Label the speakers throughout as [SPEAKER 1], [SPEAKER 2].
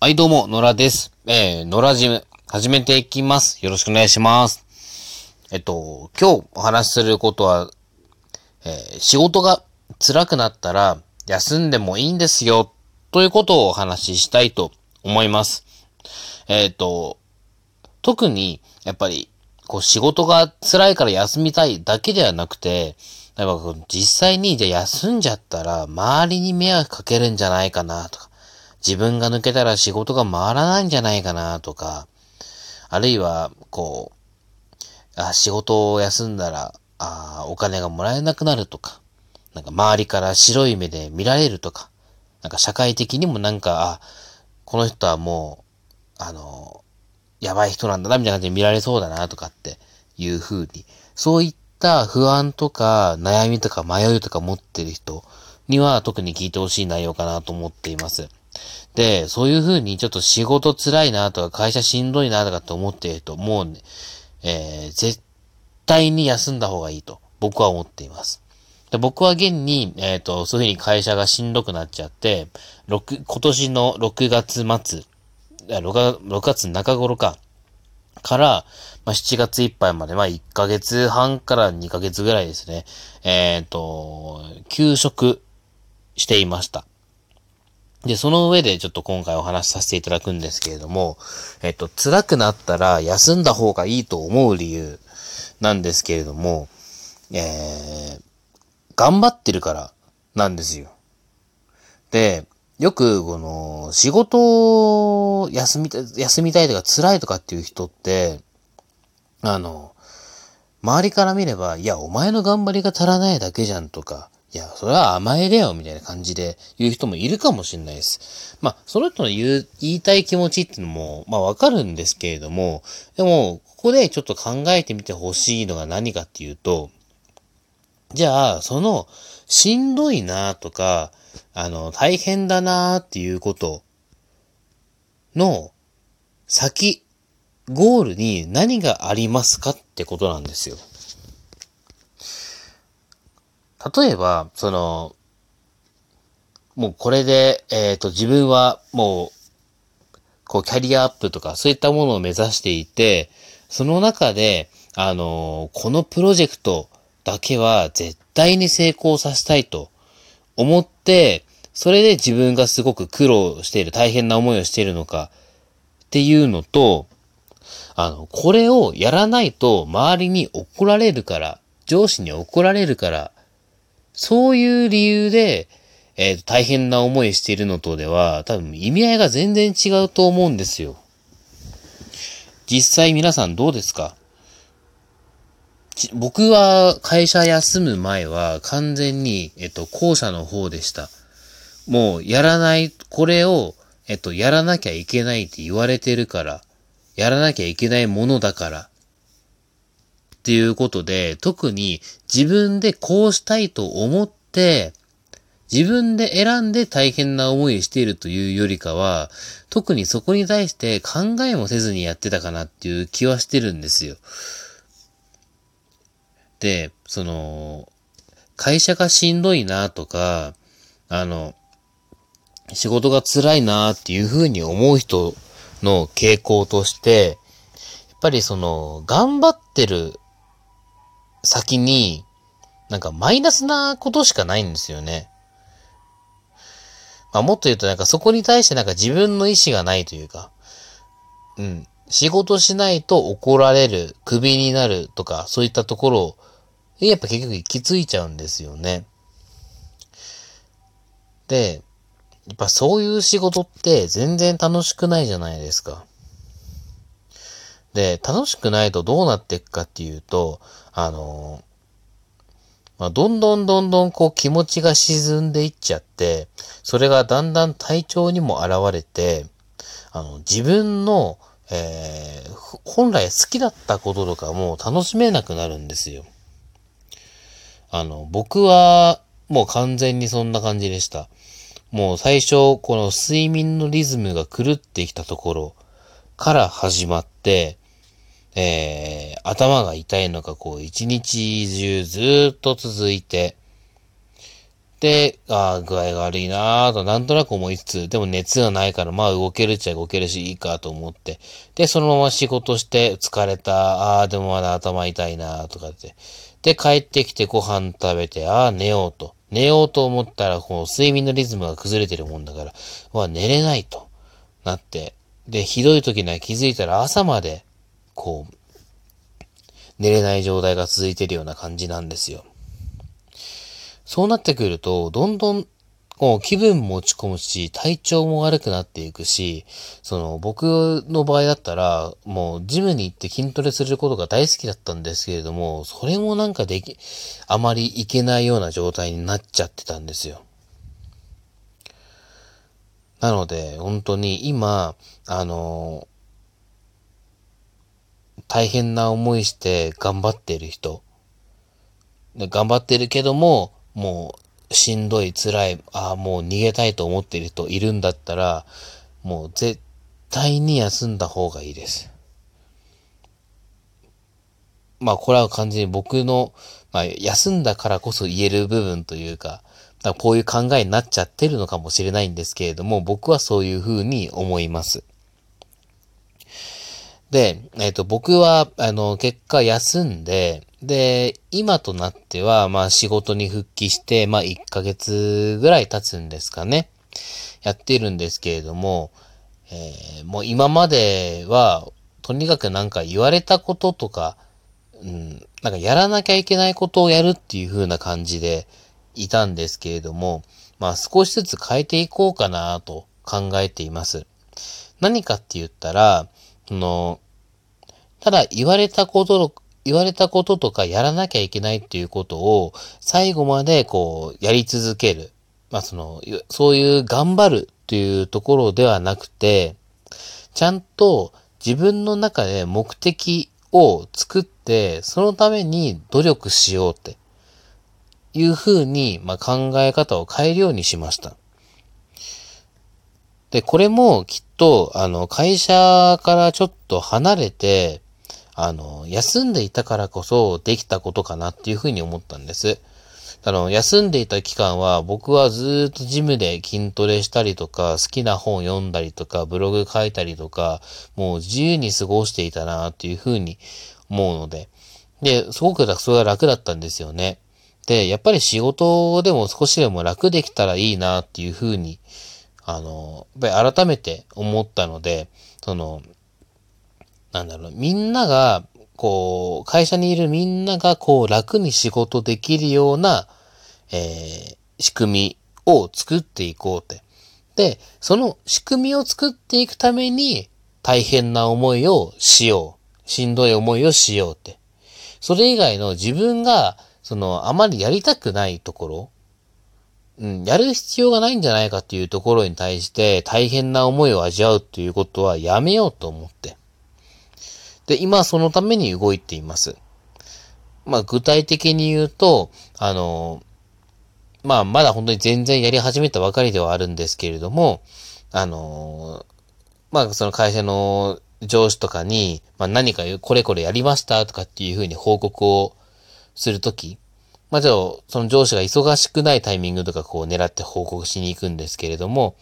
[SPEAKER 1] はい、どうも、野良です。えー、野良ジム、始めていきます。よろしくお願いします。えっと、今日お話しすることは、えー、仕事が辛くなったら、休んでもいいんですよ、ということをお話ししたいと思います。えっと、特に、やっぱり、こう、仕事が辛いから休みたいだけではなくて、やっぱ実際に、じゃ休んじゃったら、周りに迷惑かけるんじゃないかな、とか、自分が抜けたら仕事が回らないんじゃないかな、とか、あるいは、こう、あ仕事を休んだら、あお金がもらえなくなるとか、なんか周りから白い目で見られるとか、なんか社会的にもなんか、あ、この人はもう、あの、やばい人なんだな、みたいな感じで見られそうだな、とかっていう風に、そういった不安とか悩みとか迷いとか持ってる人には特に聞いてほしい内容かなと思っています。で、そういう風にちょっと仕事辛いなとか会社しんどいなとかって思っていると、もうね、えー、絶対に休んだ方がいいと僕は思っています。で僕は現に、えっ、と、そういう風に会社がしんどくなっちゃって、6今年の6月末、6, 月6月中頃か、から、まあ、7月いっぱいまで、まあ、1ヶ月半から2ヶ月ぐらいですね。えっ、と、休職していました。で、その上でちょっと今回お話しさせていただくんですけれども、えっ、と、辛くなったら休んだ方がいいと思う理由なんですけれども、えー、頑張ってるからなんですよ。で、よく、この、仕事を休み、休みたいとか辛いとかっていう人って、あの、周りから見れば、いや、お前の頑張りが足らないだけじゃんとか、いや、それは甘えだよ、みたいな感じで言う人もいるかもしれないです。まあ、その人の言う、言いたい気持ちっていうのも、まあわかるんですけれども、でも、ここでちょっと考えてみてほしいのが何かっていうと、じゃあ、その、しんどいなとか、あの、大変だなっていうことの先、ゴールに何がありますかってことなんですよ。例えば、その、もうこれで、えっ、と、自分はもう、こう、キャリアアップとか、そういったものを目指していて、その中で、あの、このプロジェクトだけは絶対に成功させたいと思って、それで自分がすごく苦労している、大変な思いをしているのかっていうのと、あの、これをやらないと周りに怒られるから、上司に怒られるから、そういう理由で、えー大変な思いしているのとでは、多分意味合いが全然違うと思うんですよ。実際皆さんどうですか？僕は会社休む前は完全に、えっと、後者の方でした。もう、やらない、これを、えっと、やらなきゃいけないって言われてるから、やらなきゃいけないものだから、っていうことで、特に自分でこうしたいと思って、自分で選んで大変な思いしているというよりかは、特にそこに対して考えもせずにやってたかなっていう気はしてるんですよ。で、その、会社がしんどいなとか、あの、仕事が辛いなっていうふうに思う人の傾向として、やっぱりその、頑張ってる先に、なんかマイナスなことしかないんですよね。まあもっと言うとなんかそこに対してなんか自分の意志がないというか、うん。仕事しないと怒られる、クビになるとか、そういったところやっぱ結局行き着いちゃうんですよね。で、やっぱそういう仕事って全然楽しくないじゃないですか。で、楽しくないとどうなっていくかっていうと、あの、まあ、どんどんどんどんこう気持ちが沈んでいっちゃって、それがだんだん体調にも現れて、あの、自分の、えー本来好きだったこととかも楽しめなくなるんですよ。あの、僕はもう完全にそんな感じでした。もう最初、この睡眠のリズムが狂ってきたところから始まって、えー、頭が痛いのがこう一日中ずっと続いて、で、ああ、具合が悪いなぁとなんとなく思いつつ、でも熱がないからまあ動けるっちゃ動けるしいいかと思って、で、そのまま仕事して疲れた、ああ、でもまだ頭痛いなぁとかって。で、帰ってきてご飯食べて、ああ、寝ようと。寝ようと思ったら、こう、睡眠のリズムが崩れてるもんだから、わ、寝れないとなって、で、ひどい時には気づいたら朝まで、こう、寝れない状態が続いてるような感じなんですよ。そうなってくると、どんどん、こう気分も落ち込むし、体調も悪くなっていくし、その、僕の場合だったら、もう、ジムに行って筋トレすることが大好きだったんですけれども、それもなんかでき、あまりいけないような状態になっちゃってたんですよ。なので、本当に今、あの、大変な思いして頑張ってる人、頑張ってるけども、もうしんどい、辛い、ああ、もう逃げたいと思ってる人いるんだったら、もう絶対に休んだ方がいいです。まあこれは完全に僕の、まあ休んだからこそ言える部分というか、かこういう考えになっちゃってるのかもしれないんですけれども、僕はそういうふうに思います。で、えっ、ー、と、僕は、あの、結果休んで、で、今となっては、まあ仕事に復帰して、まあ1ヶ月ぐらい経つんですかね。やってるんですけれども、えー、もう今までは、とにかくなんか言われたこととか、うん、なんかやらなきゃいけないことをやるっていう風な感じでいたんですけれども、まあ少しずつ変えていこうかなと考えています。何かって言ったら、その、ただ言われたこと言われたこととかやらなきゃいけないっていうことを最後までこうやり続ける。まあその、そういう頑張るっていうところではなくて、ちゃんと自分の中で目的を作って、そのために努力しようっていうふうに、まあ、考え方を変えるようにしました。で、これもきっと、あの、会社からちょっと離れて、あの、休んでいたからこそできたことかなっていうふうに思ったんです。あの、休んでいた期間は僕はずっとジムで筋トレしたりとか、好きな本読んだりとか、ブログ書いたりとか、もう自由に過ごしていたなっていうふうに思うので。で、すごくそれが楽だったんですよね。で、やっぱり仕事でも少しでも楽できたらいいなっていうふうに、あの、やっぱり改めて思ったので、その、なんだろう、みんなが、こう、会社にいるみんなが、こう、楽に仕事できるような、えー、仕組みを作っていこうって。で、その仕組みを作っていくために、大変な思いをしよう。しんどい思いをしようって。それ以外の自分が、その、あまりやりたくないところ、うん、やる必要がないんじゃないかっていうところに対して大変な思いを味わうっていうことはやめようと思って。で、今そのために動いています。まあ、具体的に言うと、あの、まあ、まだ本当に全然やり始めたばかりではあるんですけれども、あの、まあ、その会社の上司とかに、まあ、何かこれこれやりましたとかっていうふうに報告をするとき、まあ、じゃあ、その上司が忙しくないタイミングとかこう狙って報告しに行くんですけれども、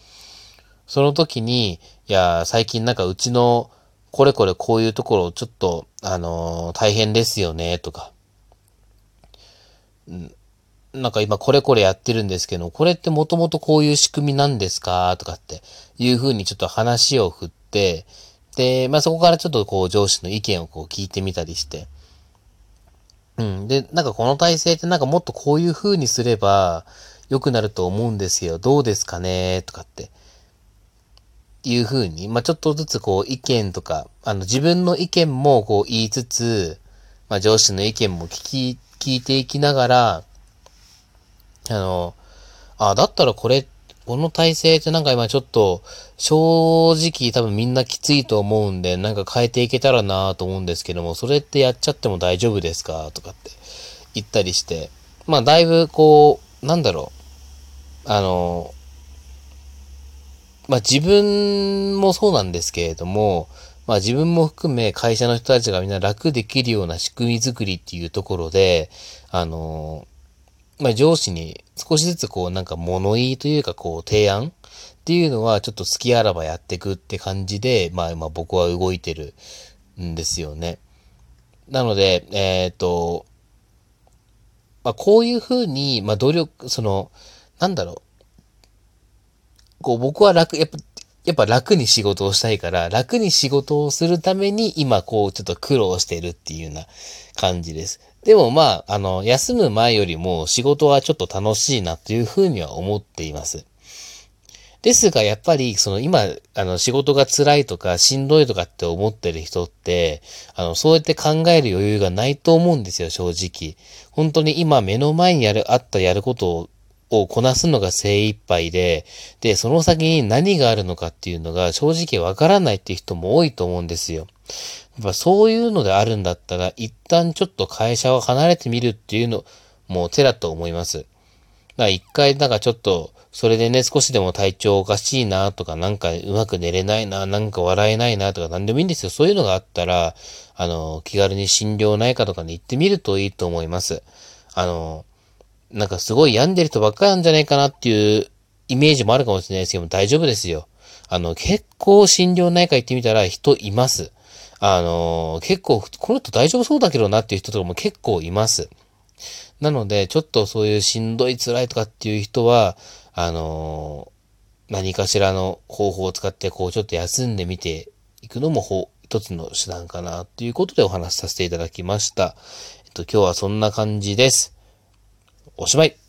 [SPEAKER 1] その時に、いや、最近なんかうちのこれこれこういうところちょっと、あのー、大変ですよね、とか。なんか今これこれやってるんですけど、これってもともとこういう仕組みなんですかとかっていうふうにちょっと話を振って、で、まあそこからちょっとこう上司の意見をこう聞いてみたりして。うん。で、なんかこの体制ってなんかもっとこういうふうにすれば良くなると思うんですよ。どうですかね？とかっていうふうに、まあ、ちょっとずつこう意見とか、あの自分の意見もこう言いつつ、まあ、上司の意見も聞き、聞いていきながら、あの、あ、だったらこれ、この体制ってなんか今ちょっと、正直多分みんなきついと思うんで、なんか変えていけたらなと思うんですけども、それってやっちゃっても大丈夫ですかとかって言ったりして、まあだいぶこう、なんだろう、あの、まあ自分もそうなんですけれども、まあ自分も含め会社の人たちがみんな楽できるような仕組み作りっていうところで、あのまあ上司に少しずつこうなんか物言いというかこう提案っていうのはちょっと好きあらばやっていくって感じで、まあまあ僕は動いてるんですよね。なので、えっ、と、まあこういうふうに、まあ努力、その、なんだろう。こう僕は楽、やっぱ、やっぱ楽に仕事をしたいから、楽に仕事をするために今こうちょっと苦労してるっていうような感じです。でもまあ、あの、休む前よりも仕事はちょっと楽しいなというふうには思っています。ですが、やっぱり、その今、あの、仕事が辛いとか、しんどいとかって思ってる人って、あの、そうやって考える余裕がないと思うんですよ、正直。本当に今目の前にやる、あったやることををこなすのが精一杯で、で、その先に何があるのかっていうのが正直わからないっていう人も多いと思うんですよ。やっぱそういうのであるんだったら、一旦ちょっと会社を離れてみるっていうのも手だと思います。だから一回なんかちょっと、それでね、少しでも体調おかしいなとか、なんかうまく寝れないな、なんか笑えないなとか、なんでもいいんですよ。そういうのがあったら、あの、気軽に心療内科とかに行ってみるといいと思います。あの、なんかすごい病んでる人ばっかりなんじゃないかなっていうイメージもあるかもしれないですけども、大丈夫ですよ。あの、結構心療内科行ってみたら人います。あの、結構、この人大丈夫そうだけどなっていう人とかも結構います。なので、ちょっとそういうしんどい辛いとかっていう人は、あの何かしらの方法を使って、こう、ちょっと休んでみていくのも、一つの手段かな、ということでお話しさせていただきました。えっと、今日はそんな感じです。おしまい。